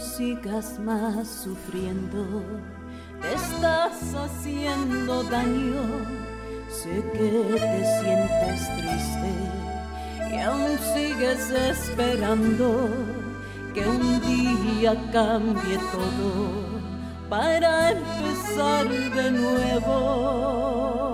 sigas más sufriendo, te estás haciendo daño. Sé que te sientes triste y aún sigues esperando que un día cambie todo para empezar de nuevo.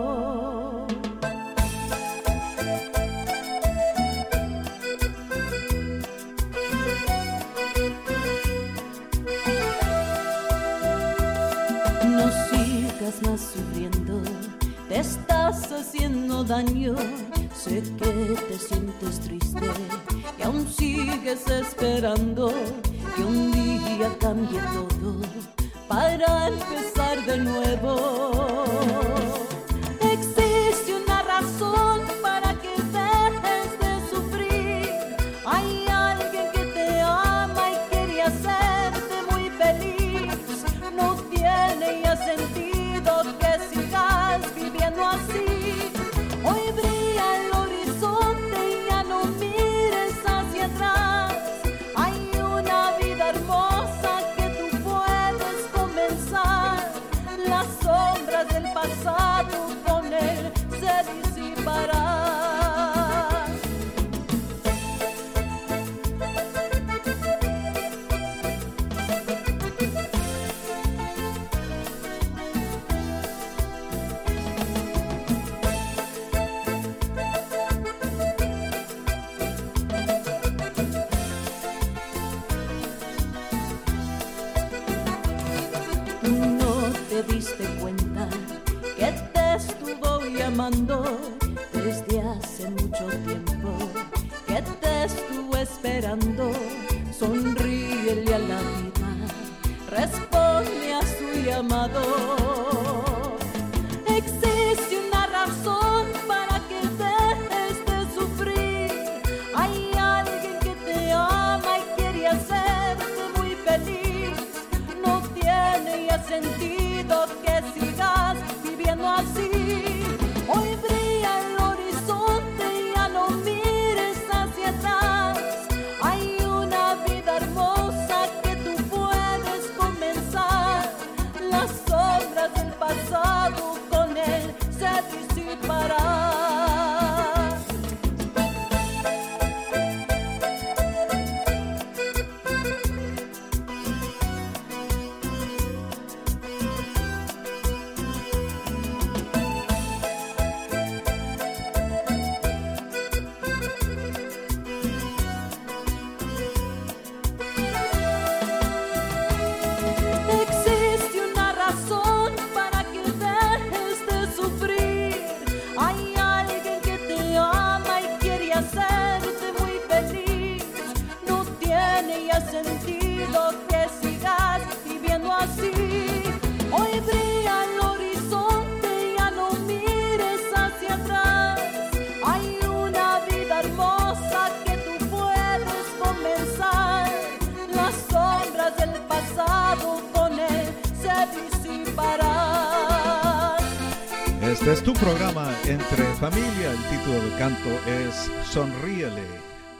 Este es tu programa Entre Familia. El título del canto es Sonríele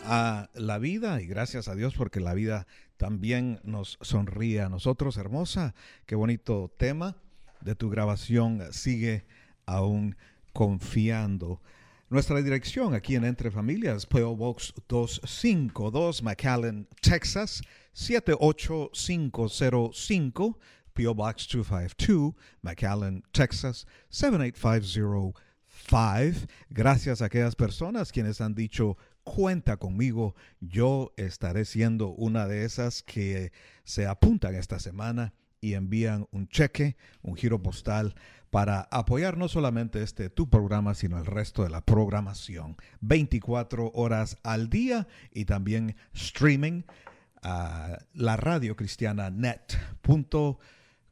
a la vida y gracias a Dios porque la vida también nos sonríe a nosotros. Hermosa, qué bonito tema de tu grabación. Sigue aún confiando. Nuestra dirección aquí en Entre Familias, PO Box 252, McAllen, Texas, 78505. P.O. Box 252, McAllen, Texas 78505. Gracias a aquellas personas quienes han dicho, cuenta conmigo, yo estaré siendo una de esas que se apuntan esta semana y envían un cheque, un giro postal para apoyar no solamente este tu programa, sino el resto de la programación. 24 horas al día y también streaming a la radio cristiana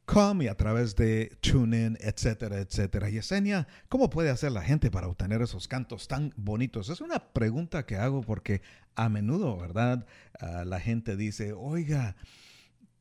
net.com y a través de TuneIn, etcétera, etcétera. Yesenia, ¿cómo puede hacer la gente para obtener esos cantos tan bonitos? Es una pregunta que hago porque a menudo, ¿verdad? Ah, la gente dice, oiga,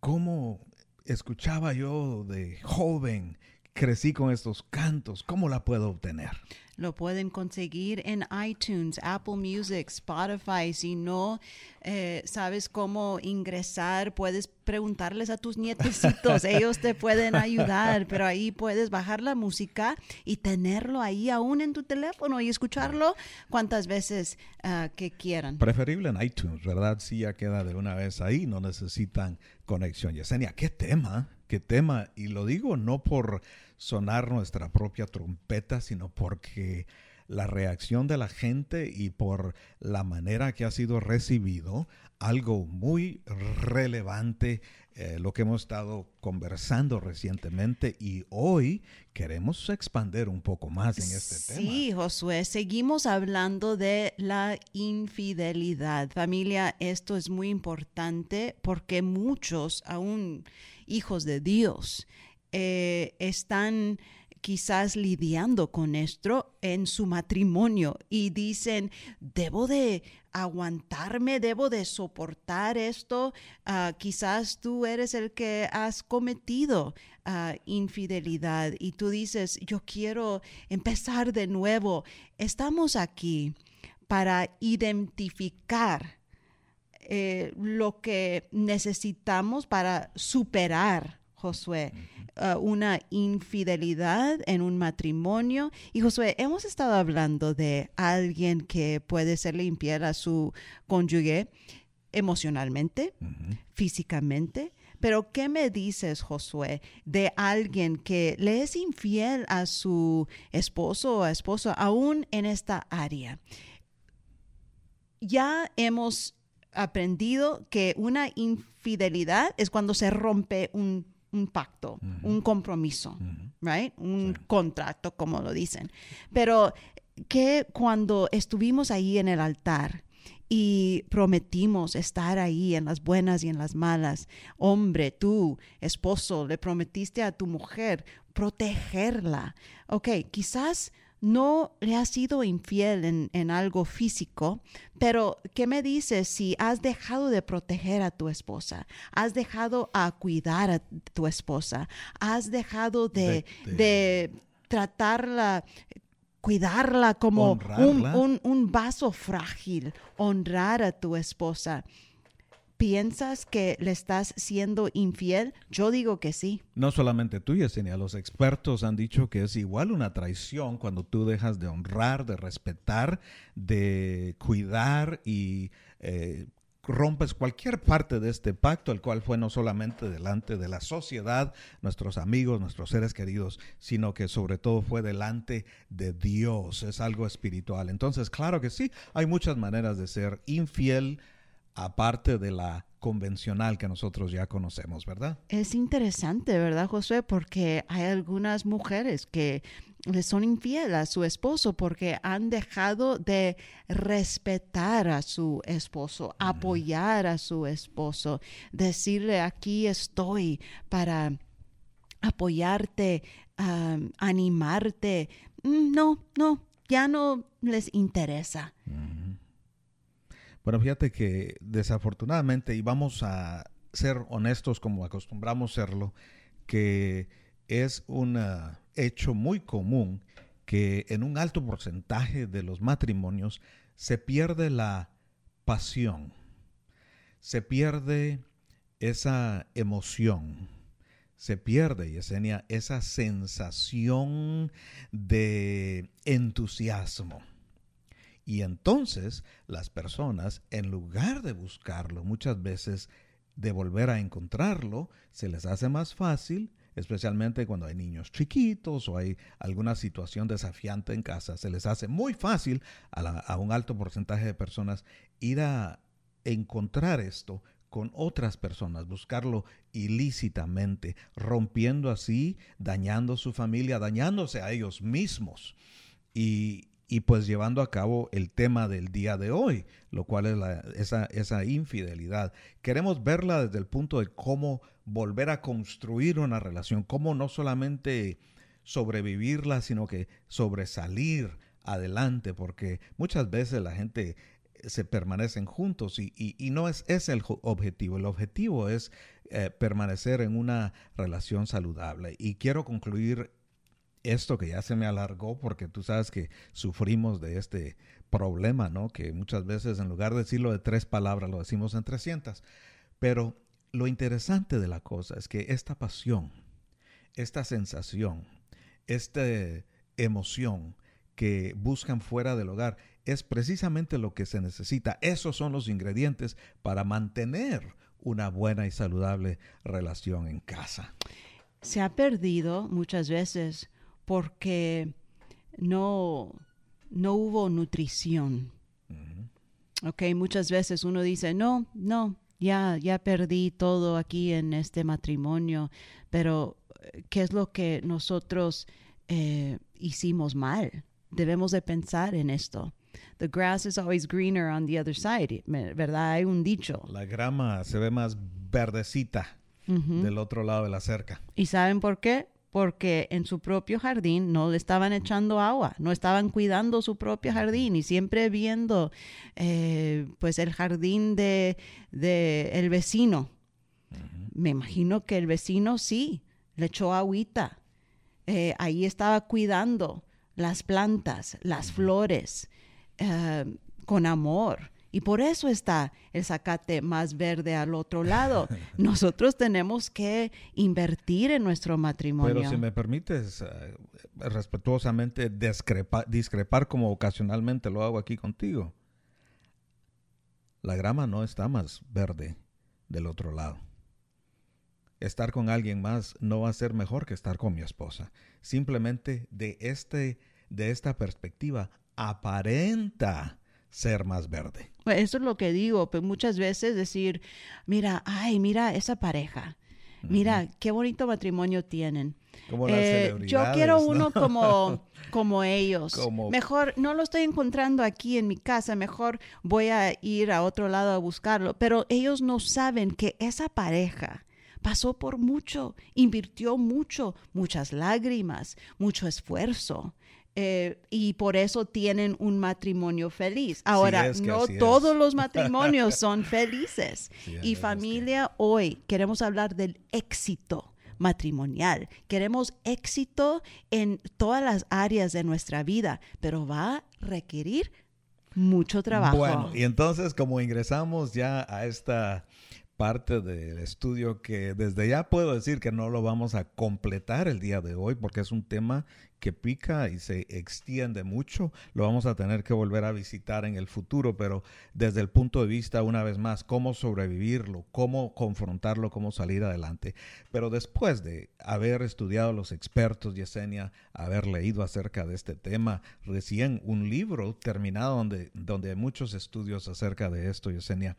¿cómo escuchaba yo de joven crecí con estos cantos, ¿cómo la puedo obtener? Lo pueden conseguir en iTunes, Apple Music, Spotify. Si no eh, sabes cómo ingresar, puedes preguntarles a tus nietecitos. Ellos te pueden ayudar, pero ahí puedes bajar la música y tenerlo ahí aún en tu teléfono y escucharlo cuantas veces ah, que quieran. Preferible en iTunes, ¿verdad? Sí, ya queda de una vez ahí, no necesitan conexión. Yesenia, ¿qué tema? ¿Qué tema? Y lo digo no por sonar nuestra propia trompeta, sino porque la reacción de la gente y por la manera que ha sido recibido, algo muy relevante, eh, lo que hemos estado conversando recientemente y hoy queremos expandir un poco más en este tema. Sí, Josué, seguimos hablando de la infidelidad. Familia, esto es muy importante porque muchos, aún hijos de Dios, eh, están quizás lidiando con esto en su matrimonio y dicen, debo de aguantarme, debo de soportar esto. Ah, quizás tú eres el que has cometido ah, infidelidad y tú dices, yo quiero empezar de nuevo. Estamos aquí para identificar eh, lo que necesitamos para superar, Josué, Uh, una infidelidad en un matrimonio. Y Josué, hemos estado hablando de alguien que puede serle infiel a su cónyuge emocionalmente, físicamente. Pero ¿qué me dices, Josué, de alguien que le es infiel a su esposo o esposa aún en esta área? Ya hemos aprendido que una infidelidad es cuando se rompe un un pacto, un compromiso, right? Un contrato, como lo dicen. Pero que cuando estuvimos ahí en el altar y prometimos estar ahí en las buenas y en las malas, hombre, tú, esposo, le prometiste a tu mujer protegerla. Ok, quizás no le has sido infiel en, algo físico, pero ¿qué me dices si has dejado de proteger a tu esposa? ¿Has dejado a cuidar a tu esposa? ¿Has dejado de, tratarla cuidarla como un, un, vaso frágil, honrar a tu esposa. ¿Piensas que le estás siendo infiel? Yo digo que sí. No solamente tú, Yesenia, los expertos han dicho que es igual una traición cuando tú dejas de honrar, de respetar, de cuidar y eh, rompes cualquier parte de este pacto, el cual fue no solamente delante de la sociedad, nuestros amigos, nuestros seres queridos, sino que sobre todo fue delante de Dios. Es algo espiritual. Entonces, claro que sí, hay muchas maneras de ser infiel aparte de la convencional que nosotros ya conocemos, ¿verdad? Es interesante, ¿verdad, José? Porque hay algunas mujeres que le son infieles a su esposo porque han dejado de respetar a su esposo, apoyar a su esposo, decirle aquí estoy para apoyarte, animarte. Mm, no, no, ya no les interesa. Bueno, fíjate que desafortunadamente, y vamos a ser honestos como acostumbramos serlo, que es un ah, hecho muy común que en un alto porcentaje de los matrimonios se pierde la pasión, se pierde esa emoción, se pierde, Yesenia, esa sensación de entusiasmo. Y entonces las personas, en lugar de buscarlo, muchas veces de volver a encontrarlo, se les hace más fácil, especialmente cuando hay niños chiquitos o hay alguna situación desafiante en casa, se les hace muy fácil a, un alto porcentaje de personas ir a encontrar esto con otras personas, buscarlo ilícitamente, rompiendo así, dañando su familia, dañándose a ellos mismos. Y, y pues llevando a cabo el tema del día de hoy, lo cual es esa, esa infidelidad. Queremos verla desde el punto de cómo volver a construir una relación, cómo no solamente sobrevivirla, sino que sobresalir adelante, porque muchas veces la gente se permanecen juntos y, y, no es ese el objetivo. El objetivo es eh, permanecer en una relación saludable. Y quiero concluir esto que ya se me alargó porque tú sabes que sufrimos de este problema, ¿no? Que muchas veces en lugar de decirlo de tres palabras lo decimos en 300. Pero lo interesante de la cosa es que esta pasión, esta sensación, esta emoción que buscan fuera del hogar es precisamente lo que se necesita. Esos son los ingredientes para mantener una buena y saludable relación en casa. Se ha perdido muchas veces porque no, no hubo nutrición. Ok, muchas veces uno dice, no, no, ya, ya perdí todo aquí en este matrimonio, pero eh, ¿qué es lo que nosotros eh, hicimos mal? Debemos de pensar en esto. The grass is always greener on the other side, ¿verdad? Hay un dicho. La grama se ve más verdecita del otro lado de la cerca. ¿Y saben por qué? Porque en su propio jardín no le estaban echando agua, no estaban cuidando su propio jardín y siempre viendo eh, pues el jardín de, el vecino. Me imagino que el vecino sí, le echó agüita. Eh, ahí estaba cuidando las plantas, las flores, eh, con amor. Y por eso está el zacate más verde al otro lado. Nosotros tenemos que invertir en nuestro matrimonio. Pero si me permites eh, respetuosamente discrepar como ocasionalmente lo hago aquí contigo. La grama no está más verde del otro lado. Estar con alguien más no va a ser mejor que estar con mi esposa. Simplemente de, este, de esta perspectiva aparenta ser más verde. Eso es lo que digo, pero pues muchas veces decir, mira, ay, mira esa pareja, mira qué bonito matrimonio tienen. Como eh, yo quiero uno como, como ellos. Mejor, no lo estoy encontrando aquí en mi casa, mejor voy a ir a otro lado a buscarlo, pero ellos no saben que esa pareja pasó por mucho, invirtió mucho, muchas lágrimas, mucho esfuerzo. Eh, y por eso tienen un matrimonio feliz. Ahora, no todos los matrimonios son felices. y familia, hoy queremos hablar del éxito matrimonial. Queremos éxito en todas las áreas de nuestra vida, pero va a requerir mucho trabajo. Bueno, y entonces como ingresamos ya a esta parte del estudio que desde ya puedo decir que no lo vamos a completar el día de hoy porque es un tema que pica y se extiende mucho. Lo vamos a tener que volver a visitar en el futuro, pero desde el punto de vista, una vez más, cómo sobrevivirlo, cómo confrontarlo, cómo salir adelante. Pero después de haber estudiado los expertos, Yesenia, haber leído acerca de este tema, recién un libro terminado donde, donde hay muchos estudios acerca de esto, Yesenia.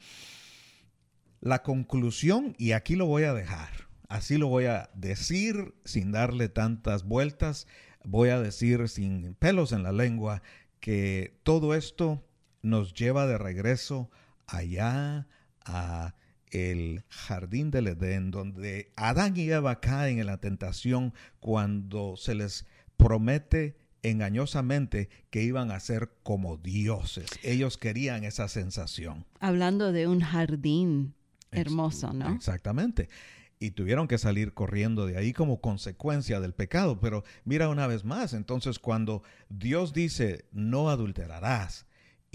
La conclusión, y aquí lo voy a dejar, así lo voy a decir sin darle tantas vueltas, voy a decir sin pelos en la lengua que todo esto nos lleva de regreso allá a el jardín del Edén, donde Adán y Eva caen en la tentación cuando se les promete engañosamente que iban a ser como dioses. Ellos querían esa sensación. Hablando de un jardín hermoso, ¿no? Exactamente y tuvieron que salir corriendo de ahí como consecuencia del pecado. Pero mira una vez más, entonces cuando Dios dice, no adulterarás,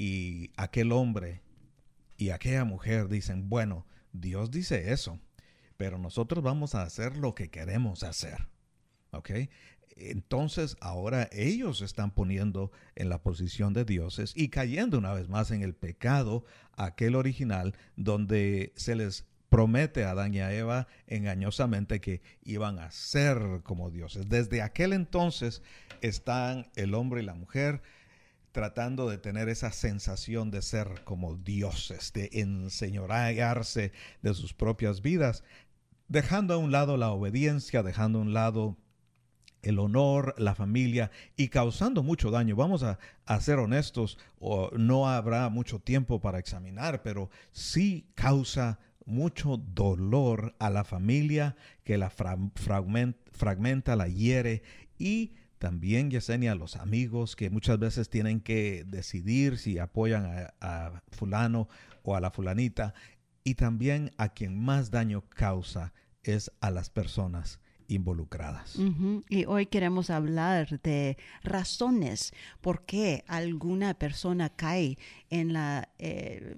y aquel hombre y aquella mujer dicen, bueno, Dios dice eso, pero nosotros vamos a hacer lo que queremos hacer. ¿Ok? Entonces ahora ellos están poniendo en la posición de dioses y cayendo una vez más en el pecado, aquel original, donde se les promete a Adán y a Eva engañosamente que iban a ser como dioses. Desde aquel entonces están el hombre y la mujer tratando de tener esa sensación de ser como dioses, de enseñorearse de sus propias vidas, dejando a un lado la obediencia, dejando a un lado el honor, la familia y causando mucho daño. Vamos a, a, ser honestos, o no habrá mucho tiempo para examinar, pero sí causa mucho dolor a la familia que la fragmenta, la hiere y también, Yesenia, a los amigos que muchas veces tienen que decidir si apoyan a, a fulano o a la fulanita y también a quien más daño causa es a las personas involucradas. Y hoy queremos hablar de razones por qué alguna persona cae en la eh,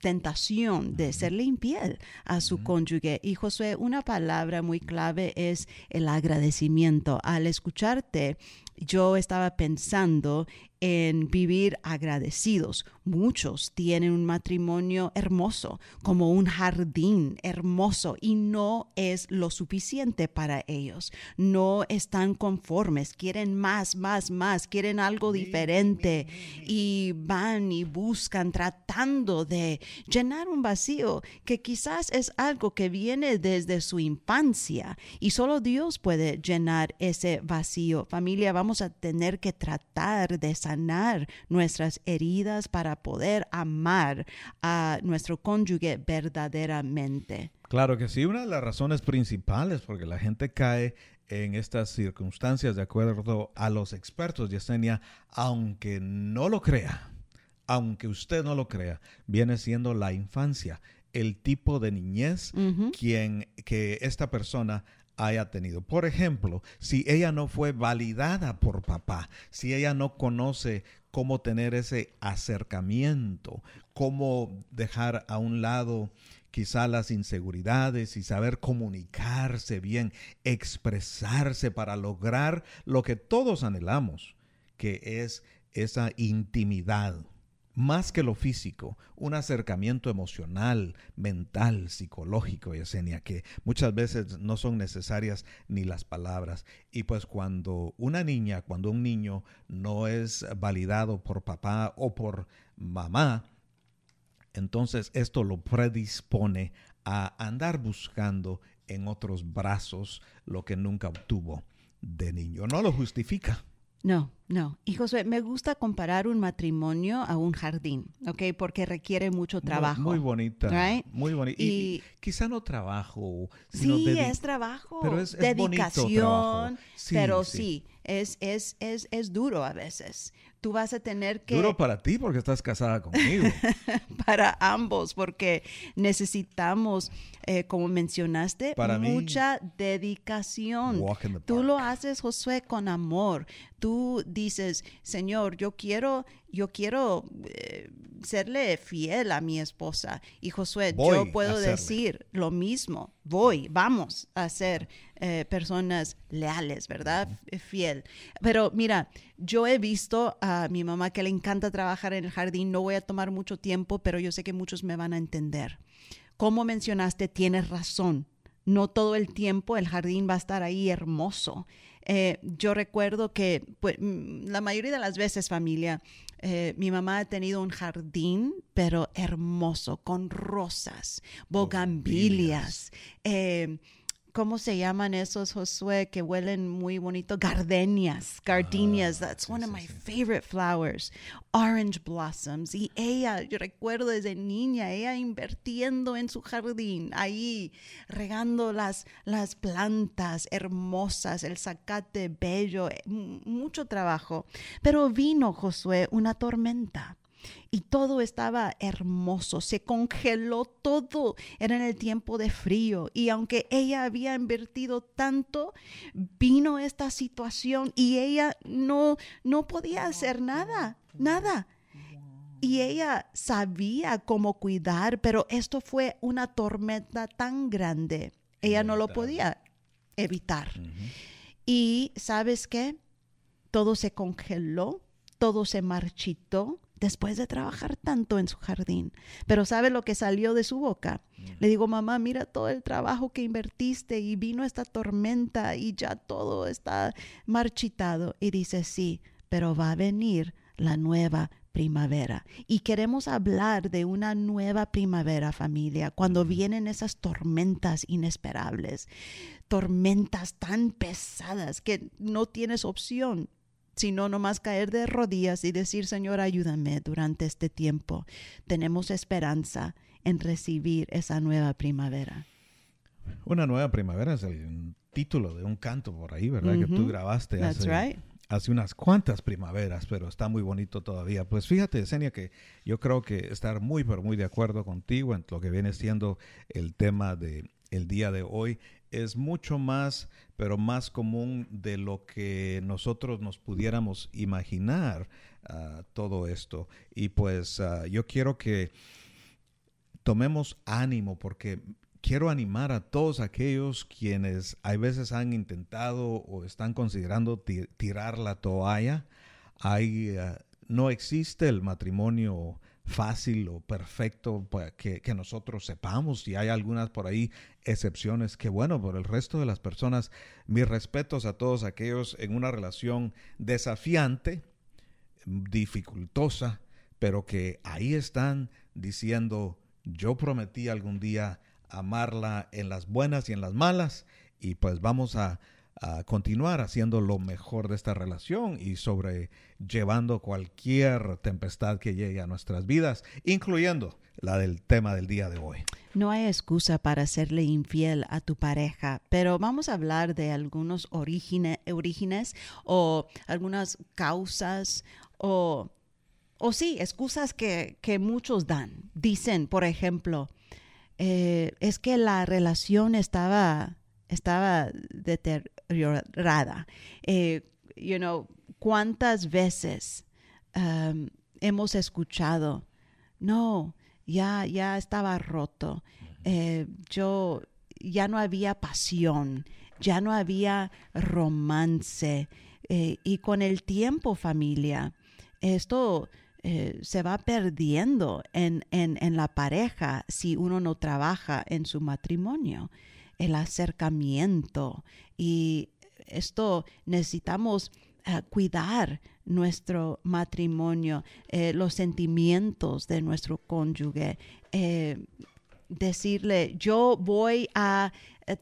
tentación de serle infiel a su cónyuge. Y Josué, una palabra muy clave es el agradecimiento. Al escucharte, yo estaba pensando en vivir agradecidos. Muchos tienen un matrimonio hermoso, como un jardín hermoso, y no es lo suficiente para ellos. No están conformes, quieren más, más, más, quieren algo diferente y van y buscan tratando de llenar un vacío que quizás es algo que viene desde su infancia y solo Dios puede llenar ese vacío. Familia, vamos a tener que tratar de sanar nuestras heridas para poder amar a nuestro cónyuge verdaderamente. Claro que sí, una de las razones principales porque la gente cae en estas circunstancias, de acuerdo a los expertos, Yesenia, aunque no lo crea, aunque usted no lo crea, viene siendo la infancia, el tipo de niñez quien que esta persona haya tenido. Por ejemplo, si ella no fue validada por papá, si ella no conoce cómo tener ese acercamiento, cómo dejar a un lado quizá las inseguridades y saber comunicarse bien, expresarse para lograr lo que todos anhelamos, que es esa intimidad más que lo físico, un acercamiento emocional, mental, psicológico, Yesenia, que muchas veces no son necesarias ni las palabras. Y pues cuando una niña, cuando un niño no es validado por papá o por mamá, entonces esto lo predispone a andar buscando en otros brazos lo que nunca obtuvo de niño. No lo justifica. No, no. Y José, me gusta comparar un matrimonio a un jardín, ¿ok? Porque requiere mucho trabajo. Muy, bonita. Muy bonita. Y, quizá no trabajo. sí, es trabajo. Pero es, dedicación. pero sí, es, es, es, es duro a veces tú vas a tener que... Duro para ti porque estás casada conmigo. para ambos, porque necesitamos, eh, como mencionaste, mucha dedicación. Tú lo haces, Josué, con amor. Tú dices, Señor, yo quiero, yo quiero eh, serle fiel a mi esposa. Y Josué, yo puedo decir lo mismo. Voy, vamos a ser eh, personas leales, ¿verdad? Fiel. Pero mira, yo he visto a mi mamá que le encanta trabajar en el jardín. No voy a tomar mucho tiempo, pero yo sé que muchos me van a entender. Como mencionaste, tienes razón. No todo el tiempo el jardín va a estar ahí hermoso. Eh, yo recuerdo que pues, mm, la mayoría de las veces familia, eh, mi mamá ha tenido un jardín, pero hermoso, con rosas, bogambilias. Eh, ¿cómo se llaman esos, Josué, que huelen muy bonito? Gardenias, gardenias, ah, that's one of my favorite flowers. Orange blossoms. Y ella, yo recuerdo desde niña, ella invirtiendo en su jardín, ahí regando las, las plantas hermosas, el zacate bello, eh, mucho trabajo. Pero vino, Josué, una tormenta y todo estaba hermoso, se congeló todo, era en el tiempo de frío y aunque ella había invertido tanto, vino esta situación y ella no, no podía hacer nada, nada. Y ella sabía cómo cuidar, pero esto fue una tormenta tan grande, ella no lo podía evitar. Y sabes qué? Todo se congeló, todo se marchitó, después de trabajar tanto en su jardín. Pero ¿sabe lo que salió de su boca? Le digo, mamá, mira todo el trabajo que invertiste y vino esta tormenta y ya todo está marchitado. Y dice, sí, pero va a venir la nueva primavera. Y queremos hablar de una nueva primavera, familia, cuando vienen esas tormentas inesperables, tormentas tan pesadas que no tienes opción sino nomás caer de rodillas y decir, Señor, ayúdame durante este tiempo. Tenemos esperanza en recibir esa nueva primavera. Una nueva primavera es el título de un canto por ahí, ¿verdad? Que tú grabaste hace, hace, unas cuantas primaveras, pero está muy bonito todavía. Pues fíjate, Senia, que yo creo que estar muy, pero muy de acuerdo contigo en lo que viene siendo el tema de el día de hoy es mucho más, pero más común de lo que nosotros nos pudiéramos imaginar ah, todo esto. Y pues ah, yo quiero que tomemos ánimo porque quiero animar a todos aquellos quienes hay veces han intentado o están considerando tirar la toalla. Hay, ah, no existe el matrimonio fácil o perfecto que, que, nosotros sepamos. Y hay algunas por ahí excepciones que, bueno, por el resto de las personas, mis respetos a todos aquellos en una relación desafiante, dificultosa, pero que ahí están diciendo, yo prometí algún día amarla en las buenas y en las malas, y pues vamos a a continuar haciendo lo mejor de esta relación y sobrellevando cualquier tempestad que llegue a nuestras vidas, incluyendo la del tema del día de hoy. No hay excusa para serle infiel a tu pareja, pero vamos a hablar de algunos orígenes o algunas causas o, o sí, excusas que, que muchos dan. Dicen, por ejemplo, eh, es que la relación estaba estaba deteriorada. Eh, you know, ¿cuántas veces um, hemos escuchado, no, ya, ya estaba roto, eh, yo, ya no había pasión, ya no había romance, eh, y con el tiempo, familia, esto se va perdiendo en, en, en, la pareja si uno no trabaja en su matrimonio el acercamiento. Y esto necesitamos eh, cuidar nuestro matrimonio, eh, los sentimientos de nuestro cónyuge, eh, decirle, yo voy a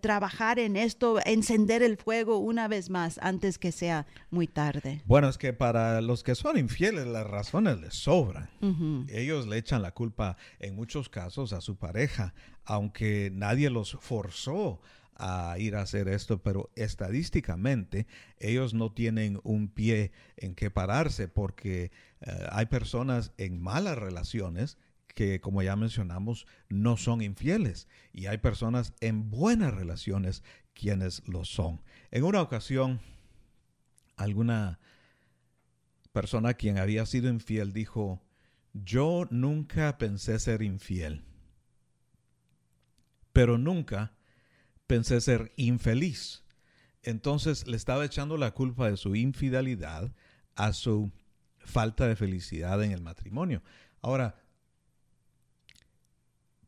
trabajar en esto, encender el fuego una vez más antes que sea muy tarde. Bueno, es que para los que son infieles las razones les sobran. Ellos le echan la culpa en muchos casos a su pareja, aunque nadie los forzó a ir a hacer esto, pero estadísticamente ellos no tienen un pie en que pararse porque eh, hay personas en malas relaciones que, como ya mencionamos, no son infieles y hay personas en buenas relaciones quienes lo son. En una ocasión, alguna persona quien había sido infiel dijo, yo nunca pensé ser infiel pero nunca pensé ser infeliz. Entonces le estaba echando la culpa de su infidelidad a su falta de felicidad en el matrimonio. Ahora,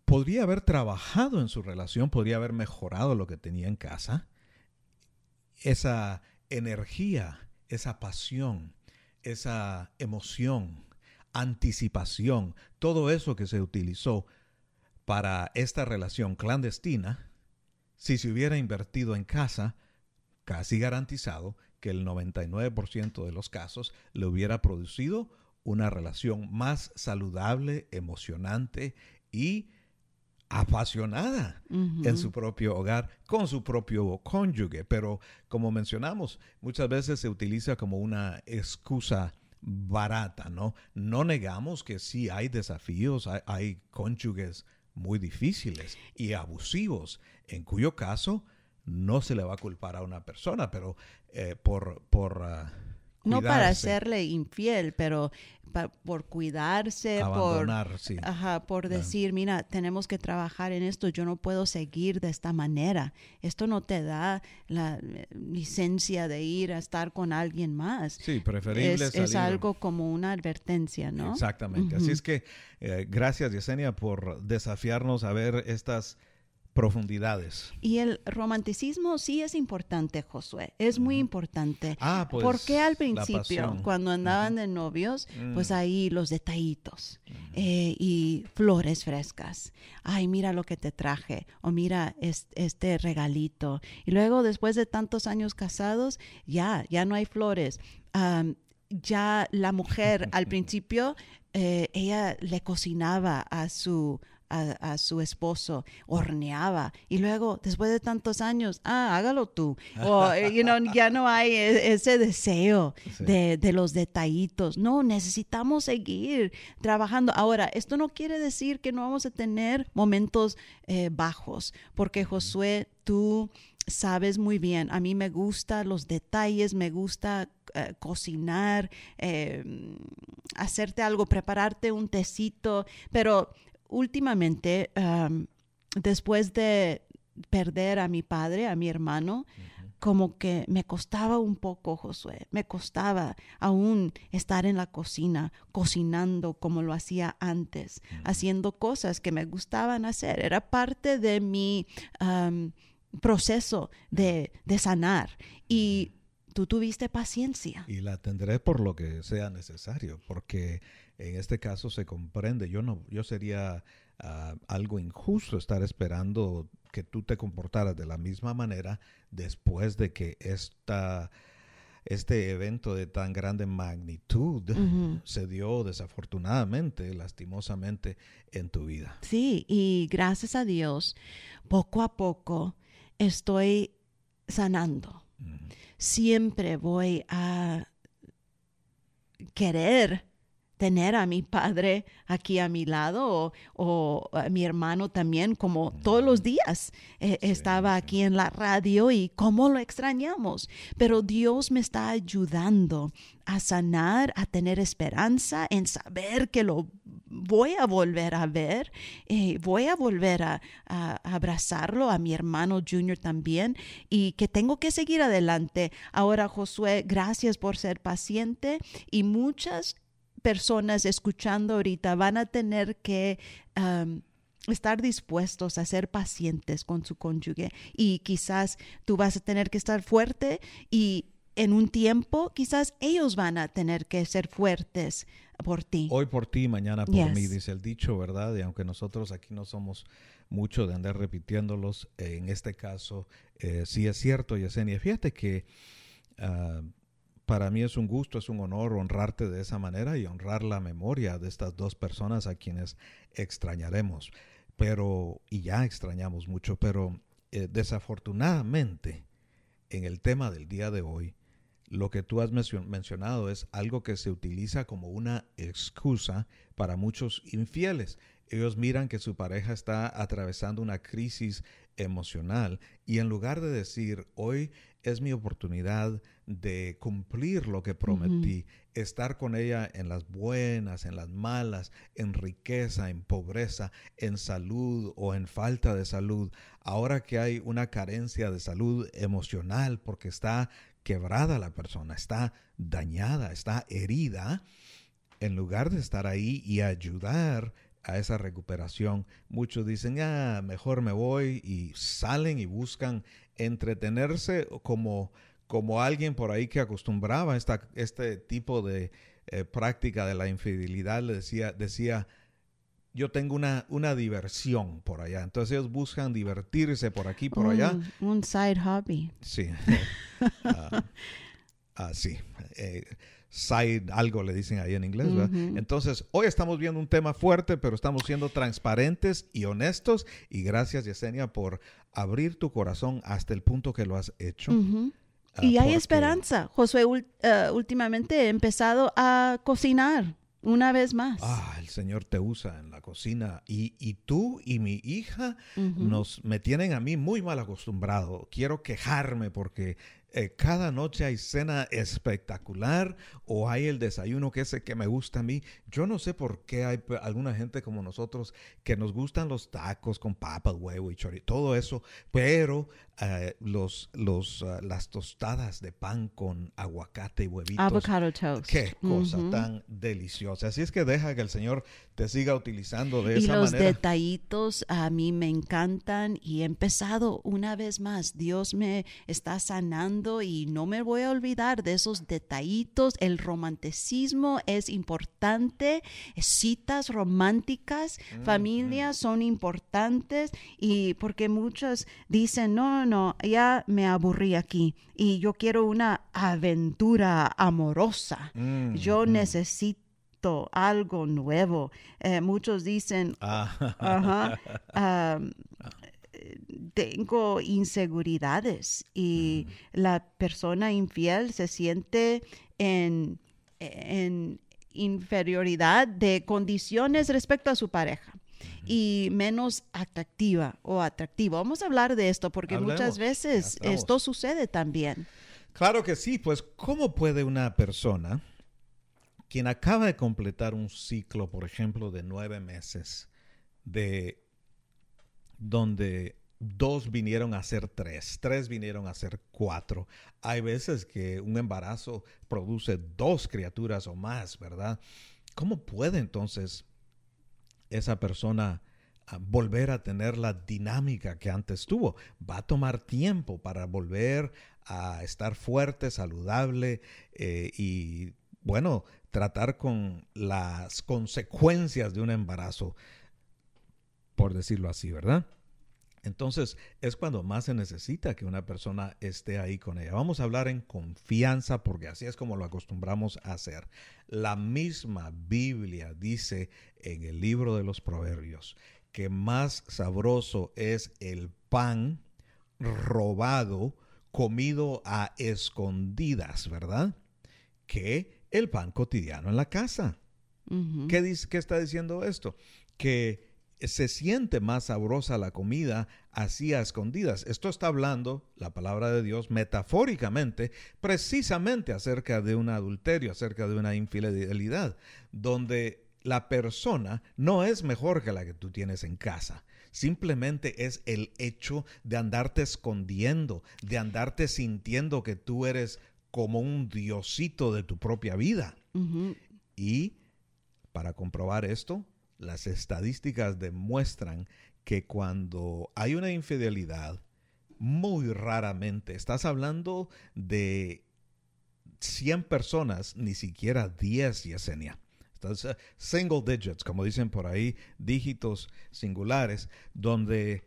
podría haber trabajado en su relación, podría haber mejorado lo que tenía en casa. Esa energía, esa pasión, esa emoción, anticipación, todo eso que se utilizó para esta relación clandestina, si se hubiera invertido en casa, casi garantizado que el 99% de los casos le hubiera producido una relación más saludable, emocionante y apasionada en su propio hogar con su propio cónyuge. Pero como mencionamos, muchas veces se utiliza como una excusa barata, ¿no? No negamos que sí hay desafíos, hay, hay cónyuges muy difíciles y abusivos, en cuyo caso no se le va a culpar a una persona, pero eh, por... por ah, no para serle infiel, pero por cuidarse, por, ajá, por decir, mira, tenemos que trabajar en esto, yo no puedo seguir de esta manera. Esto no te da la eh, licencia de ir a estar con alguien más. Sí, preferible es, es algo como una advertencia, ¿no? Exactamente. Así es que eh, gracias, Yesenia, por desafiarnos a ver estas profundidades. Y el romanticismo sí es importante, Josué, es muy importante. Ah, pues, Porque al principio, cuando andaban de novios, pues ahí los detallitos eh, y flores frescas. Ay, mira lo que te traje, o mira este regalito. Y luego, después de tantos años casados, ya, ya no hay flores. ya la mujer al principio, eh, ella le cocinaba a su a, su esposo, horneaba y luego, después de tantos años, ah, hágalo tú. O, eh, you know, ya no hay e, ese deseo de, de, los detallitos. No, necesitamos seguir trabajando. Ahora, esto no quiere decir que no vamos a tener momentos eh, bajos, porque Josué, tú sabes muy bien, a mí me gustan los detalles, me gusta eh, cocinar, eh, hacerte algo, prepararte un tecito, pero últimamente, después de perder a mi padre, a mi hermano, como que me costaba un poco, Josué, me costaba aún estar en la cocina, cocinando como lo hacía antes, haciendo cosas que me gustaban hacer. Era parte de mi proceso de, de sanar. Y tú tuviste paciencia. Y la tendré por lo que sea necesario, porque en este caso se comprende. Yo no, yo sería ah, algo injusto estar esperando que tú te comportaras de la misma manera después de que esta, este evento de tan grande magnitud se dio desafortunadamente, lastimosamente en tu vida. Sí, y gracias a Dios, poco a poco estoy sanando. Siempre voy a querer tener a mi padre aquí a mi lado o, a mi hermano también, como todos los días eh, estaba aquí en la radio y cómo lo extrañamos. Pero Dios me está ayudando a sanar, a tener esperanza, en saber que lo voy a volver a ver, eh, voy a volver a, a, abrazarlo, a mi hermano Junior también, y que tengo que seguir adelante. Ahora, Josué, gracias por ser paciente y muchas personas escuchando ahorita van a tener que estar dispuestos a ser pacientes con su cónyuge y quizás tú vas a tener que estar fuerte y en un tiempo quizás ellos van a tener que ser fuertes por ti. Hoy por ti, mañana por mí, dice el dicho, ¿verdad? Y aunque nosotros aquí no somos mucho de andar repitiéndolos, en este caso eh, sí es cierto, Yesenia. Fíjate que ah, para mí es un gusto, es un honor honrarte de esa manera y honrar la memoria de estas dos personas a quienes extrañaremos. Pero, y ya extrañamos mucho, pero eh, desafortunadamente en el tema del día de hoy, lo que tú has mencionado es algo que se utiliza como una excusa para muchos infieles. Ellos miran que su pareja está atravesando una crisis emocional y en lugar de decir, hoy es mi oportunidad de cumplir lo que prometí, estar con ella en las buenas, en las malas, en riqueza, en pobreza, en salud o en falta de salud. Ahora que hay una carencia de salud emocional porque está quebrada la persona, está dañada, está herida, en lugar de estar ahí y ayudar a esa recuperación. Muchos dicen, ah, mejor me voy y salen y buscan entretenerse como, como alguien por ahí que acostumbraba esta, este tipo de eh, práctica de la infidelidad. Le decía, decía yo tengo una, una diversión por allá. Entonces ellos buscan divertirse por aquí, por allá. Un side hobby. Sí. Ah, sí. Eh, side algo le dicen ahí en inglés, Entonces, hoy estamos viendo un tema fuerte, pero estamos siendo transparentes y honestos. Y gracias, Yesenia, por abrir tu corazón hasta el punto que lo has hecho. Ah, y hay esperanza. Josué uh, últimamente he empezado a cocinar una vez más. Ah, el Señor te usa en la cocina. Y, y tú y mi hija nos me tienen a mí muy mal acostumbrado. Quiero quejarme porque eh, cada noche hay cena espectacular o hay el desayuno que es el que me gusta a mí. Yo no sé por qué hay alguna gente como nosotros que nos gustan los tacos con papas, huevo y chorizo, todo eso, pero eh, los, los, ah, las tostadas de pan con aguacate y huevitos. Avocado toast. Qué cosa tan deliciosa. Así es que deja que el Señor te siga utilizando de esa manera. Y los detallitos a mí me encantan y he empezado una vez más. Dios me está sanando y no me voy a olvidar de esos detallitos. El romanticismo es importante. Citas románticas, familias son importantes y porque muchos dicen, no, no, ya me aburrí aquí y yo quiero una aventura amorosa. Mm, yo mm. necesito algo nuevo. Eh, muchos dicen, ah. tengo inseguridades y mm. la persona infiel se siente en, en inferioridad de condiciones respecto a su pareja. Y menos atractiva o atractivo. Vamos a hablar de esto porque muchas veces esto sucede también. Claro que sí, pues ¿cómo puede una persona quien acaba de completar un ciclo, por ejemplo, de nueve meses, de donde dos vinieron a ser tres, tres vinieron a ser cuatro. Hay veces que un embarazo produce dos criaturas o más, ¿verdad? ¿Cómo puede entonces esa persona ah, volver a tener la dinámica que antes tuvo? Va a tomar tiempo para volver a estar fuerte, saludable eh, y, bueno, tratar con las consecuencias de un embarazo, por decirlo así, ¿verdad? Entonces es cuando más se necesita que una persona esté ahí con ella. Vamos a hablar en confianza porque así es como lo acostumbramos a hacer. La misma Biblia dice en el libro de los Proverbios que más sabroso es el pan robado, comido a escondidas, ¿verdad? Que el pan cotidiano en la casa. ¿Qué, dice, ¿Qué está diciendo esto? Que se siente más sabrosa la comida así a escondidas. Esto está hablando, la palabra de Dios, metafóricamente, precisamente acerca de un adulterio, acerca de una infidelidad, donde la persona no es mejor que la que tú tienes en casa. Simplemente es el hecho de andarte escondiendo, de andarte sintiendo que tú eres como un diosito de tu propia vida. Y para comprobar esto, las estadísticas demuestran que cuando hay una infidelidad, muy raramente, estás hablando de 100 personas, ni siquiera 10, Yesenia. Estás, uh, single digits, como dicen por ahí, dígitos singulares, donde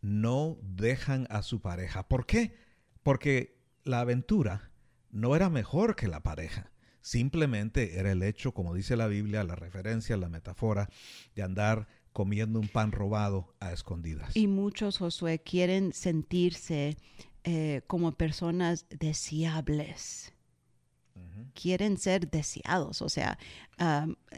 no dejan a su pareja. ¿Por qué? Porque la aventura no era mejor que la pareja. Simplemente era el hecho, como dice la Biblia, la referencia, la metáfora, de andar comiendo un pan robado a escondidas. Y muchos, Josué, quieren sentirse eh, como personas deseables. Quieren ser deseados, o sea,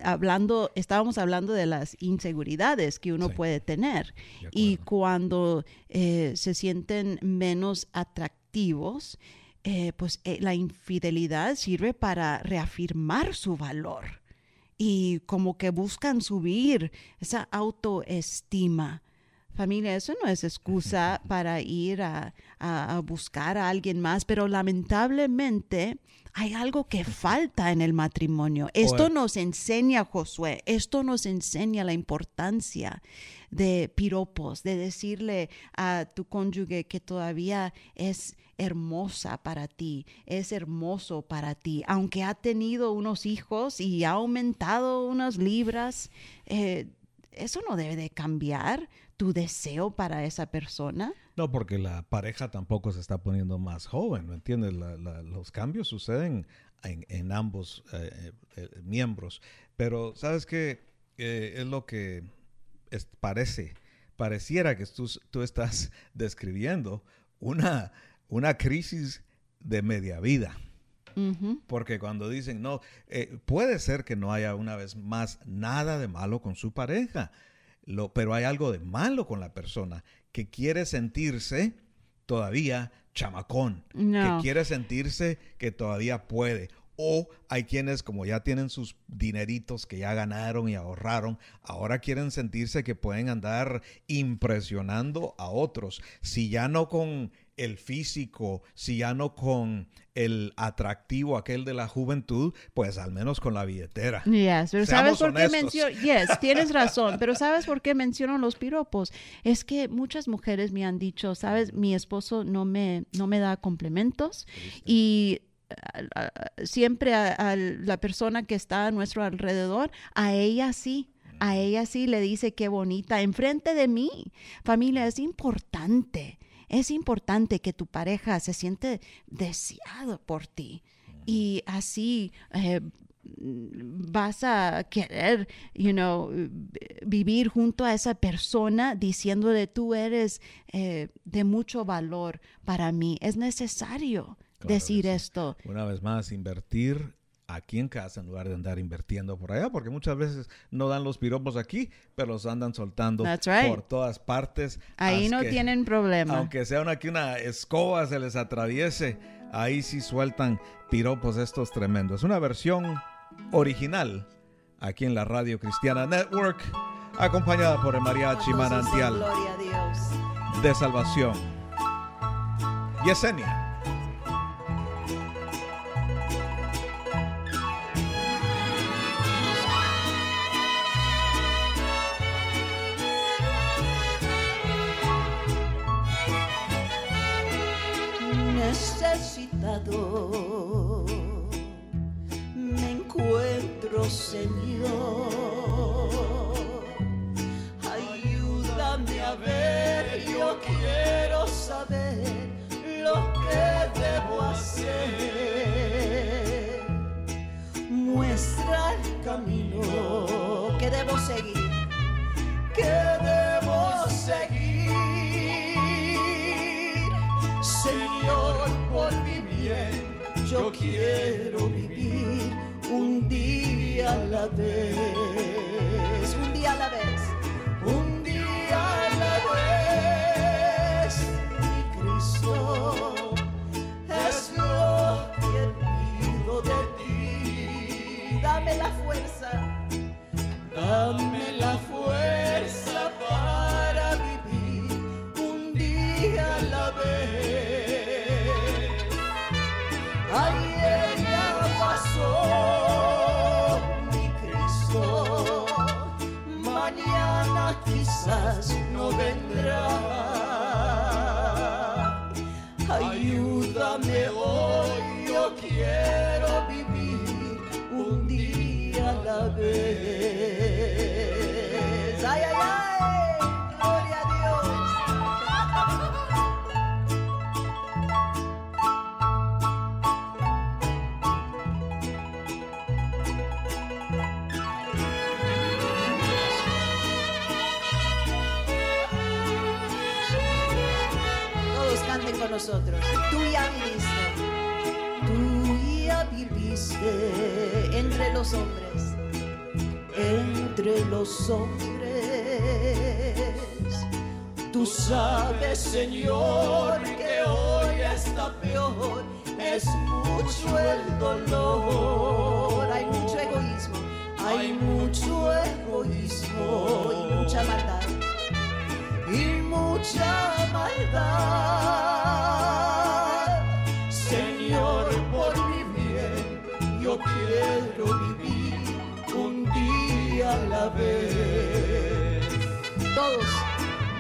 hablando, estábamos hablando de las inseguridades que uno puede tener y cuando eh, se sienten menos atractivos, eh, pues eh, la infidelidad sirve para reafirmar su valor y como que buscan subir esa autoestima. Familia, eso no es excusa para ir a, buscar a alguien más, pero lamentablemente hay algo que falta en el matrimonio. Esto nos enseña, Josué, esto nos enseña la importancia de piropos, de decirle a tu cónyuge que todavía es hermosa para ti, es hermoso para ti, aunque ha tenido unos hijos y ha aumentado unas libras, eh, eso no debe de cambiar tu deseo para esa persona. No, porque la pareja tampoco se está poniendo más joven, ¿me entiendes? los cambios suceden en, ambos eh, eh, miembros, pero sabes qué es lo que parece, pareciera que tú, tú estás describiendo una, una crisis de media vida. Porque cuando dicen, no, eh, puede ser que no haya una vez más nada de malo con su pareja, lo, pero hay algo de malo con la persona que quiere sentirse todavía chamacón, que quiere sentirse que todavía puede o hay quienes, como ya tienen sus dineritos que ya ganaron y ahorraron, ahora quieren sentirse que pueden andar impresionando a otros. Si ya no con el físico, si ya no con el atractivo aquel de la juventud, pues al menos con la billetera. Yes, pero ¿sabes por qué menciono? Yes, tienes razón, pero ¿sabes por qué menciono los piropos? Es que muchas mujeres me han dicho, ¿sabes? Mi esposo no me, no me da complementos y siempre a, la persona que está a nuestro alrededor, a ella sí. A ella sí le dice qué bonita, enfrente de mí. Familia, es importante, es importante que tu pareja se siente deseado por ti. Y así eh, vas a querer, you know, vivir junto a esa persona diciéndole tú eres eh, de mucho valor para mí. Es necesario decir esto. Una vez más, invertir aquí en casa en lugar de andar invirtiendo por allá, porque muchas veces no dan los piropos aquí, pero los andan soltando por todas partes. Ahí no tienen problema. Aunque sea una, que una escoba se les atraviese, ahí sí sueltan piropos estos tremendos. Una versión original aquí en la Radio Cristiana Network, acompañada por el mariachi manantial de salvación. Yesenia. Necesitado me encuentro, Señor. Ayúdame a ver, yo quiero saber lo que debo hacer. Muestra el camino que debo seguir, que debo seguir. Señor, por mi bien, yo quiero vivir un día a la vez, un día a la vez,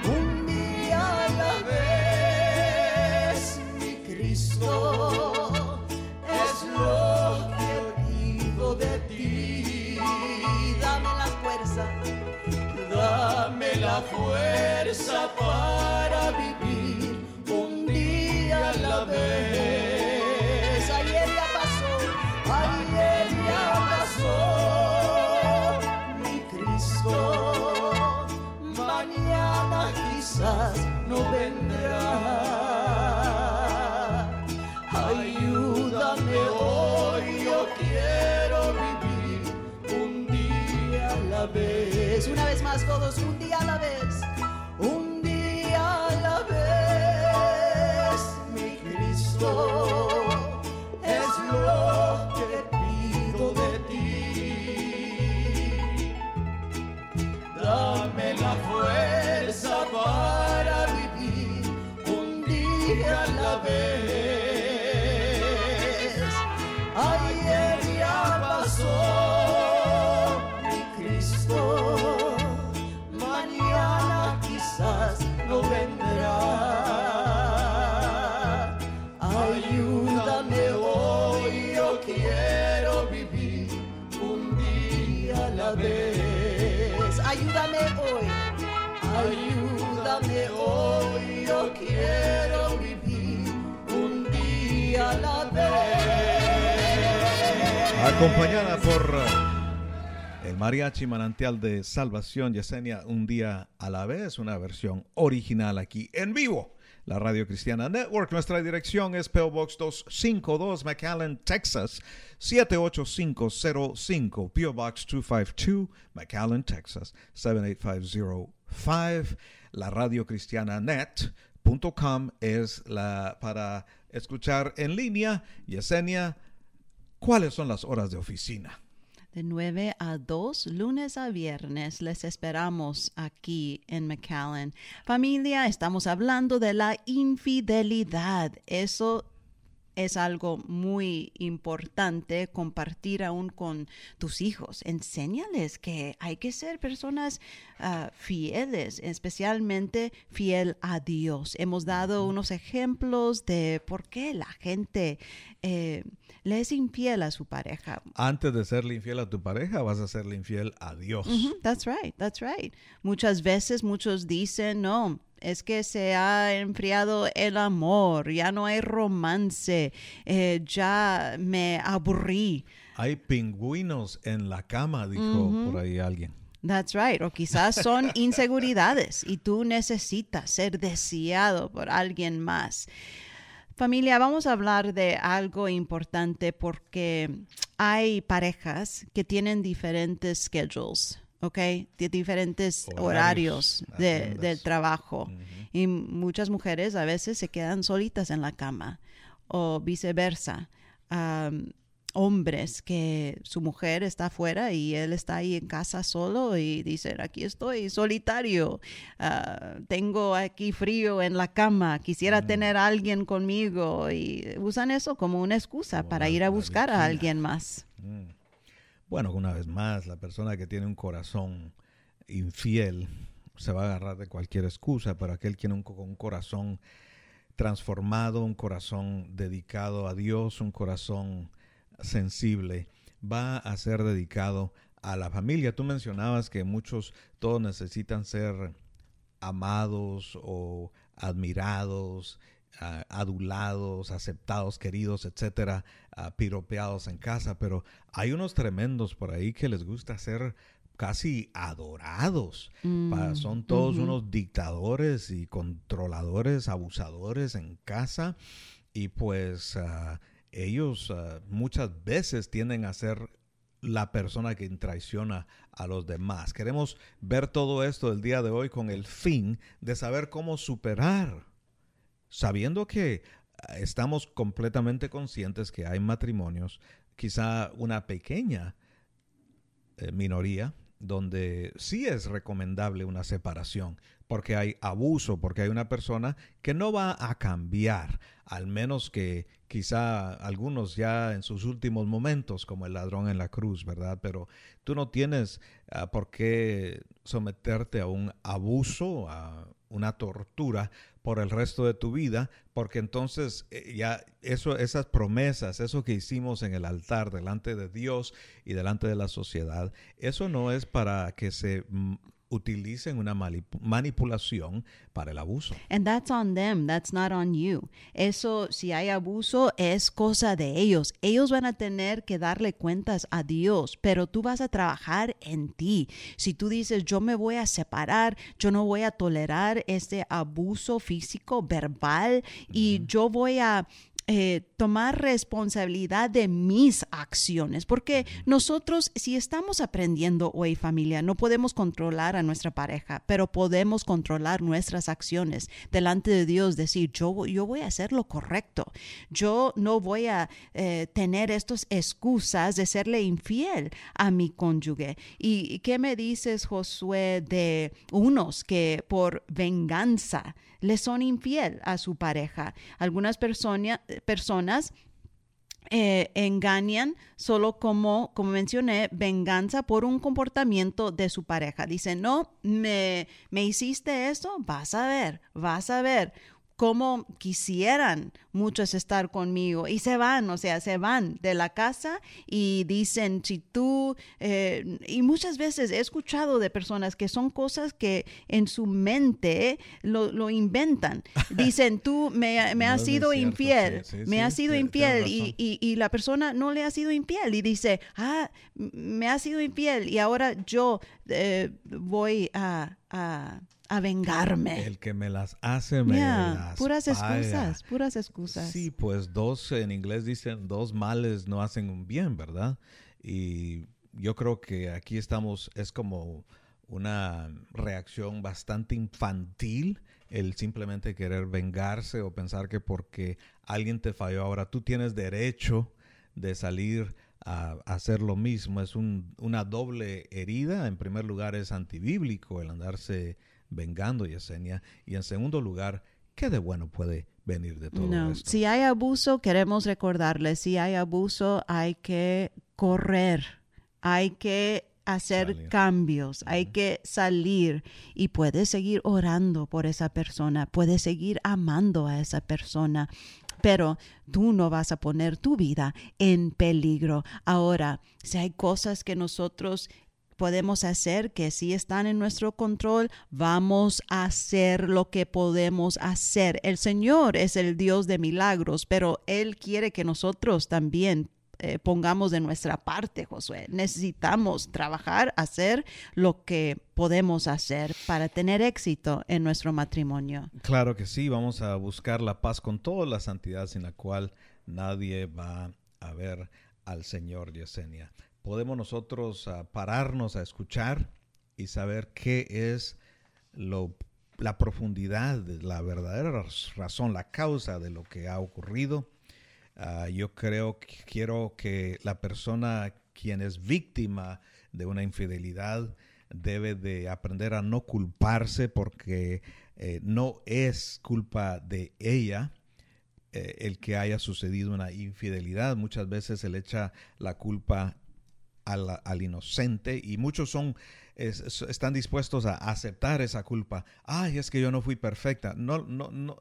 Un día a la vez, mi Cristo, es lo que pido de ti. Dame la fuerza dame la fuerza quizás Acompañada por el mariachi manantial de salvación, Yesenia, un día a la vez, una versión original aquí en vivo la Radio Cristiana Network. Nuestra dirección es PO Box 252, McAllen, Texas, 78505. PO Box 252, McAllen, Texas, 78505. La Radio Cristiana Net.com es la para escuchar en línea. Yesenia, ¿cuáles son las horas de oficina? de 9 a 2, lunes a viernes. Les esperamos aquí en McAllen. Familia, estamos hablando de la infidelidad. Eso es algo muy importante compartir aún con tus hijos. Enséñales que hay que ser personas ah, fieles, especialmente fiel a Dios. Hemos dado unos ejemplos de por qué la gente eh, le es infiel a su pareja. Antes de serle infiel a tu pareja, vas a serle infiel a Dios. That's right, that's right. Muchas veces muchos dicen, no, es que se ha enfriado el amor, ya no hay romance, eh, ya me aburrí. Hay pingüinos en la cama, dijo por ahí alguien. That's right. O quizás son inseguridades y tú necesitas ser deseado por alguien más. Familia, vamos a hablar de algo importante porque hay parejas que tienen diferentes schedules. ¿Ok? De diferentes horarios, del trabajo. Y muchas mujeres a veces se quedan solitas en la cama o viceversa. hombres que su mujer está afuera y él está ahí en casa solo y dicen, aquí estoy solitario, ah, tengo aquí frío en la cama, quisiera mm. tener a alguien conmigo y usan eso como una excusa para ir a buscar a alguien más. Mm. Bueno, una vez más, la persona que tiene un corazón infiel se va a agarrar de cualquier excusa, pero aquel que tiene un, corazón transformado, un corazón dedicado a Dios, un corazón sensible, va a ser dedicado a la familia. Tú mencionabas que muchos, todos necesitan ser amados o admirados adulados, aceptados, queridos, etcétera, piropeados en casa, pero hay unos tremendos por ahí que les gusta ser casi adorados. Mm, son todos unos dictadores y controladores, abusadores en casa y pues ah, ellos ah, muchas veces tienden a ser la persona que traiciona a los demás. Queremos ver todo esto el día de hoy con el fin de saber cómo superar sabiendo que ah, estamos completamente conscientes que hay matrimonios, quizá una pequeña eh, minoría, donde sí es recomendable una separación, porque hay abuso, porque hay una persona que no va a cambiar, al menos que quizá algunos ya en sus últimos momentos, como el ladrón en la cruz, ¿verdad? Pero tú no tienes ah, por qué someterte a un abuso, a una tortura por el resto de tu vida, porque entonces eh, ya eso, esas promesas, eso que hicimos en el altar delante de Dios y delante de la sociedad, eso no es para que se mm, utilicen una manipulación para el abuso. And that's on them, that's not on you. Eso, si hay abuso, es cosa de ellos. Ellos van a tener que darle cuentas a Dios, pero tú vas a trabajar en ti. Si tú dices, yo me voy a separar, yo no voy a tolerar este abuso físico, verbal, y yo voy a eh, tomar responsabilidad de mis acciones, porque nosotros si estamos aprendiendo hoy familia, no podemos controlar a nuestra pareja, pero podemos controlar nuestras acciones delante de Dios, decir, yo, yo voy a hacer lo correcto, yo no voy a eh, tener estas excusas de serle infiel a mi cónyuge. ¿Y qué me dices, Josué, de unos que por venganza, le son infiel a su pareja. Algunas personas eh, engañan solo como, como mencioné, venganza por un comportamiento de su pareja. Dicen, no, me, me hiciste eso, vas a ver, vas a ver cómo quisieran muchos estar conmigo. Y se van, o sea, se van de la casa y dicen, si tú, eh, y muchas veces he escuchado de personas que son cosas que en su mente lo, inventan. Dicen, tú me, has sido infiel, me has sido infiel y, y, la persona no le ha sido infiel y dice, ah, me ha sido infiel y ahora yo eh, voy a a, a vengarme. El que me las hace me Yeah, las puras paga. excusas, puras excusas. Sí, pues dos, en inglés dicen, dos males no hacen un bien, ¿verdad? Y yo creo que aquí estamos, es como una reacción bastante infantil el simplemente querer vengarse o pensar que porque alguien te falló ahora tú tienes derecho de salir a, a hacer lo mismo. Es un- una doble herida. En primer lugar es antibíblico el andarse vengando, Yesenia. Y en segundo lugar, ¿qué de bueno puede venir de todo No, esto? si hay abuso, queremos recordarles, si hay abuso hay que correr, hay que hacer Salir. cambios, hay que salir y puedes seguir orando por esa persona, puedes seguir amando a esa persona, pero tú no vas a poner tu vida en peligro. Ahora, si hay cosas que nosotros podemos hacer que sí están en nuestro control, vamos a hacer lo que podemos hacer. El Señor es el Dios de milagros, pero Él quiere que nosotros también eh, pongamos de nuestra parte, Josué. Necesitamos trabajar, hacer lo que podemos hacer para tener éxito en nuestro matrimonio. Claro que sí, vamos a buscar la paz con toda la santidad sin la cual nadie va a ver al Señor Yesenia. Podemos nosotros pararnos a escuchar y saber qué es la profundidad, la verdadera raz- razón, la causa de lo que ha ocurrido. Ah, yo creo que quiero que la persona quien es víctima de una infidelidad debe de aprender a no culparse porque eh, no es culpa de ella eh, el que haya sucedido una infidelidad. Muchas veces se le echa la culpa al, inocente y muchos son es- es- están dispuestos a aceptar esa culpa. Ay, es que yo no fui perfecta. No, no, no.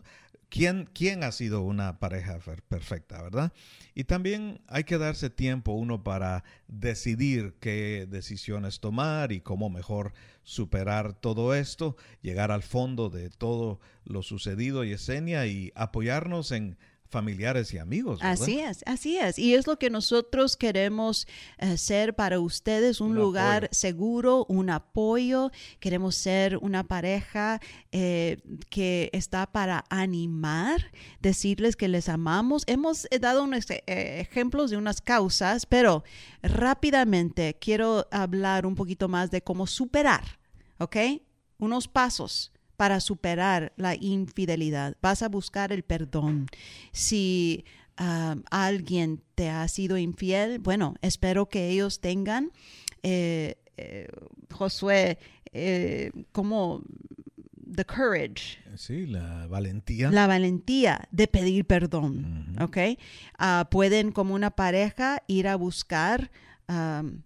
¿Quién, quién ha sido una pareja perfecta, verdad? Y también hay que darse tiempo uno para decidir qué decisiones tomar y cómo mejor superar todo esto, llegar al fondo de todo lo sucedido, Yesenia, y apoyarnos en familiares y amigos. ¿verdad? Así es, así es. Y es lo que nosotros queremos eh, ser para ustedes, un, Un lugar apoyo. seguro, un apoyo. Queremos ser una pareja eh, que está para animar, decirles que les amamos. Hemos eh, dado unos ejemplos de unas causas, pero rápidamente quiero hablar un poquito más de cómo superar, ¿ok? Unos pasos para superar la infidelidad. Vas a buscar el perdón. Si ah, alguien te ha sido infiel, bueno, espero que ellos tengan, eh, eh, Josué, eh, como the courage, Sí, la valentía. la valentía de pedir perdón. ¿ok? Ah, pueden como una pareja ir a buscar am,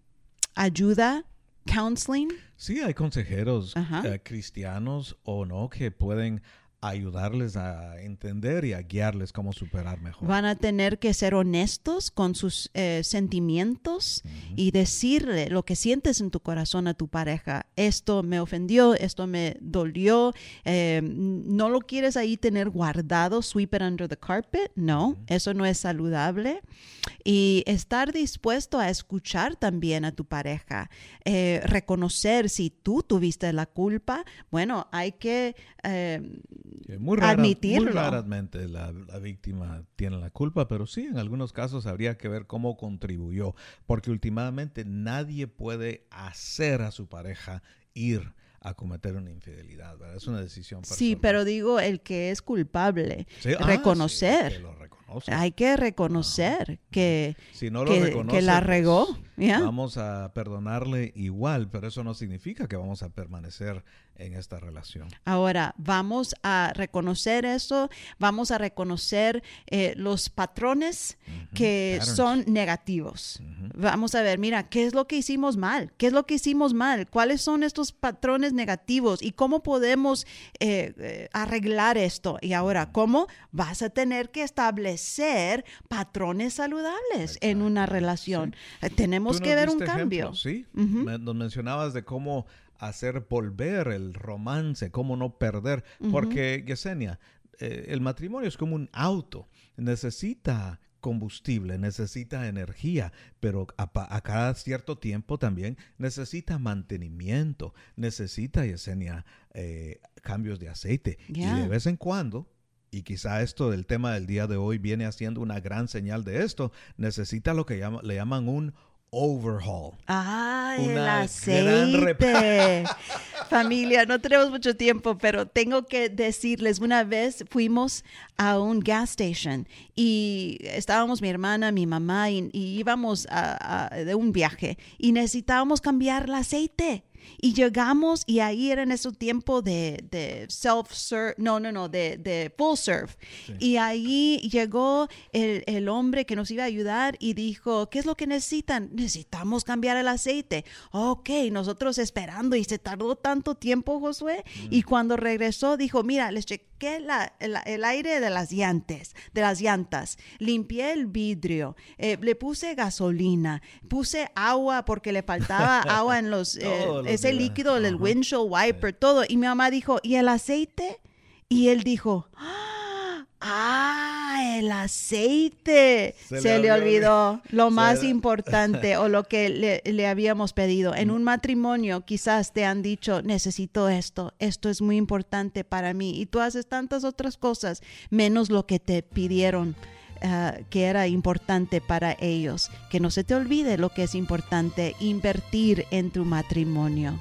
ayuda, counseling, Sí, hay consejeros eh, cristianos o no que pueden ayudarles a entender y a guiarles cómo superar mejor. Van a tener que ser honestos con sus eh, sentimientos y decirle lo que sientes en tu corazón a tu pareja. Esto me ofendió, esto me dolió. eh, no lo quieres ahí tener guardado, sweep it under the carpet. No, eso no es saludable. Y estar dispuesto a escuchar también a tu pareja. Eh, reconocer si tú tuviste la culpa. Bueno, hay que... Muy, rara- admitirlo. muy raramente la, la víctima tiene la culpa, pero sí, en algunos casos habría que ver cómo contribuyó, porque últimamente nadie puede hacer a su pareja ir a cometer una infidelidad, ¿verdad? Es una decisión personal. Sí, pero digo, el que es culpable, Sí, ah, sí, reconocer. que lo reconoce. Hay que reconocer que, si no que, reconoce, que la pues, regó. Vamos a perdonarle igual, pero eso no significa que vamos a permanecer en esta relación. Ahora, vamos a reconocer eso, vamos a reconocer eh, los patrones que patterns. son negativos. Vamos a ver, mira, ¿qué es lo que hicimos mal? ¿Qué es lo que hicimos mal? ¿Cuáles son estos patrones negativos? ¿Y cómo podemos eh, eh, arreglar esto? Y ahora, ¿cómo? Vas a tener que establecer patrones saludables en una relación. Tenemos que ver un cambio. sí. Me- nos mencionabas de cómo hacer volver el romance, cómo no perder, porque Yesenia, eh, el matrimonio es como un auto, necesita combustible, necesita energía, pero a, cada cierto tiempo también necesita mantenimiento, necesita, Yesenia, eh, cambios de aceite. Y de vez en cuando, y quizá esto del tema del día de hoy viene haciendo una gran señal de esto, necesita lo que llama- le llaman un overhaul. Ah, el Una gran aceite. Familia, no tenemos mucho tiempo, pero tengo que decirles, una vez fuimos a un gas station y estábamos mi hermana, mi mamá y, y íbamos a- a- de un viaje y necesitábamos cambiar el aceite. Y llegamos y ahí era en ese tiempo de, de self-serve, no, no, no, de, de full serve. Y ahí llegó el, el hombre que nos iba a ayudar y dijo, ¿qué es lo que necesitan? Necesitamos cambiar el aceite. Ok, nosotros esperando y se tardó tanto tiempo, Josué. Y cuando regresó dijo, mira, les chequé la- el, el aire de las llantas, de las llantas, limpié el vidrio, eh, le puse gasolina, puse agua porque le faltaba agua en los, eh, ese días. líquido, el Ajá. windshield wiper, todo. Y mi mamá dijo, ¿y el aceite? Y él dijo, ¡ah! El aceite. Se, Se le le olvidó. lo más importante o lo que le, le habíamos pedido. En un matrimonio quizás te han dicho, necesito esto, esto es muy importante para mí. Y tú haces tantas otras cosas menos lo que te pidieron. ah, que era importante para ellos. Que no se te olvide lo que es importante, invertir en tu matrimonio.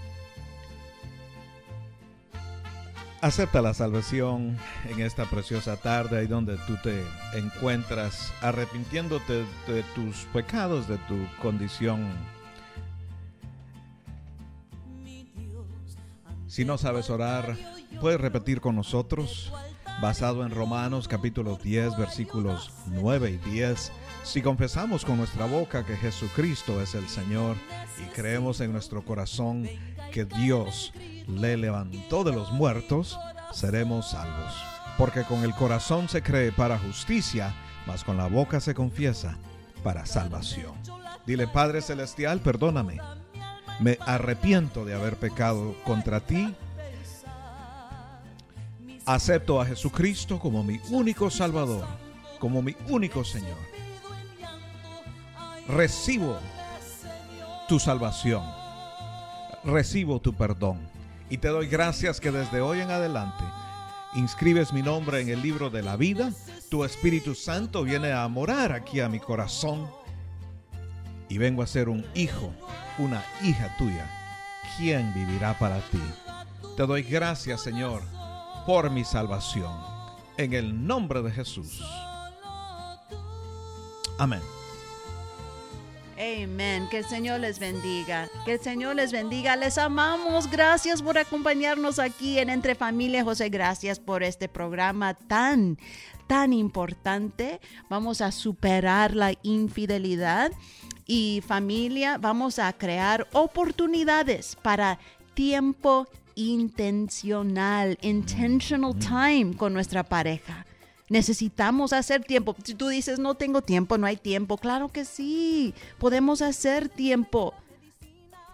Acepta la salvación en esta preciosa tarde, ahí donde tú te encuentras, arrepintiéndote de tus pecados, de tu condición. Si no sabes orar, puedes repetir con nosotros, basado en Romanos capítulo 10, versículos 9 y 10. Si confesamos con nuestra boca que Jesucristo es el Señor y creemos en nuestro corazón que Dios le levantó de los muertos, seremos salvos. Porque con el corazón se cree para justicia, mas con la boca se confiesa para salvación. Dile, Padre Celestial, perdóname. Me arrepiento de haber pecado contra ti. Acepto a Jesucristo como mi único Salvador, como mi único Señor. Recibo tu salvación. Recibo tu perdón. Y te doy gracias que desde hoy en adelante inscribes mi nombre en el libro de la vida. Tu Espíritu Santo viene a morar aquí a mi corazón. Y vengo a ser un hijo, una hija tuya. ¿Quién vivirá para ti? Te doy gracias, Señor, por mi salvación. En el nombre de Jesús. Amén. Amén. Que el Señor les bendiga. Que el Señor les bendiga. Les amamos. Gracias por acompañarnos aquí en Entre Familia José. Gracias por este programa tan, tan importante. Vamos a superar la infidelidad. Y familia, vamos a crear oportunidades para tiempo intencional, intentional time con nuestra pareja. Necesitamos hacer tiempo. Si tú dices, no tengo tiempo, no hay tiempo, claro que sí, podemos hacer tiempo.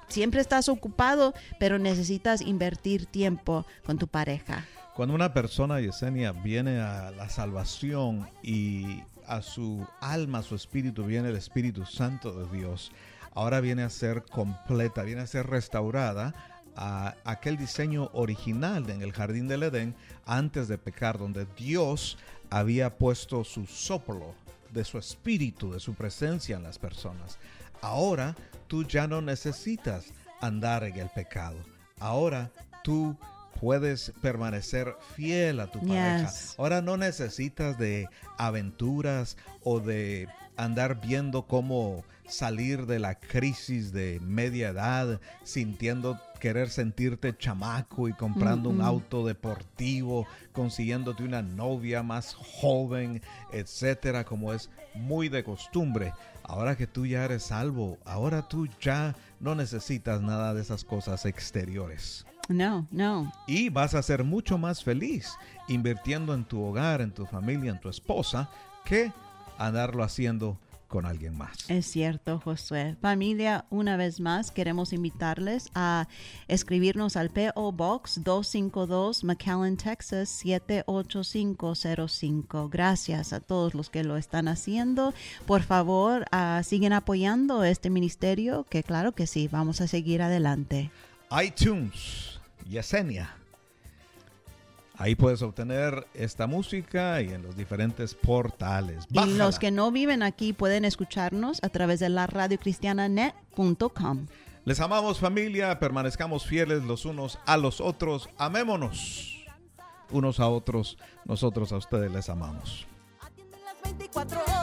Siempre estás ocupado, pero necesitas invertir tiempo con tu pareja. Cuando una persona, Yesenia, viene a la salvación y a su alma, a su espíritu, viene el Espíritu Santo de Dios, ahora viene a ser completa, viene a ser restaurada a aquel diseño original en el jardín del Edén antes de pecar, donde Dios había puesto su soplo de su espíritu, de su presencia en las personas. Ahora tú ya no necesitas andar en el pecado. Ahora tú puedes permanecer fiel a tu pareja. Yes. Ahora no necesitas de aventuras o de andar viendo cómo salir de la crisis de media edad, sintiendo querer sentirte chamaco y comprando un auto deportivo, consiguiéndote una novia más joven, etcétera, como es muy de costumbre. Ahora que tú ya eres salvo, ahora tú ya no necesitas nada de esas cosas exteriores. No, no. Y vas a ser mucho más feliz invirtiendo en tu hogar, en tu familia, en tu esposa, que andarlo haciendo con alguien más. Es cierto, Josué. Familia, una vez más queremos invitarles a escribirnos al PO Box 252 McAllen, Texas 78505. Gracias a todos los que lo están haciendo. Por favor, ah, siguen apoyando este ministerio, que claro que sí, vamos a seguir adelante. iTunes, Yesenia. Ahí puedes obtener esta música y en los diferentes portales. Y los Bájala. que no viven aquí pueden escucharnos a través de la radiocristiananet.com. Les amamos familia, permanezcamos fieles los unos a los otros, amémonos unos a otros, nosotros a ustedes les amamos. Atienden las 24 horas.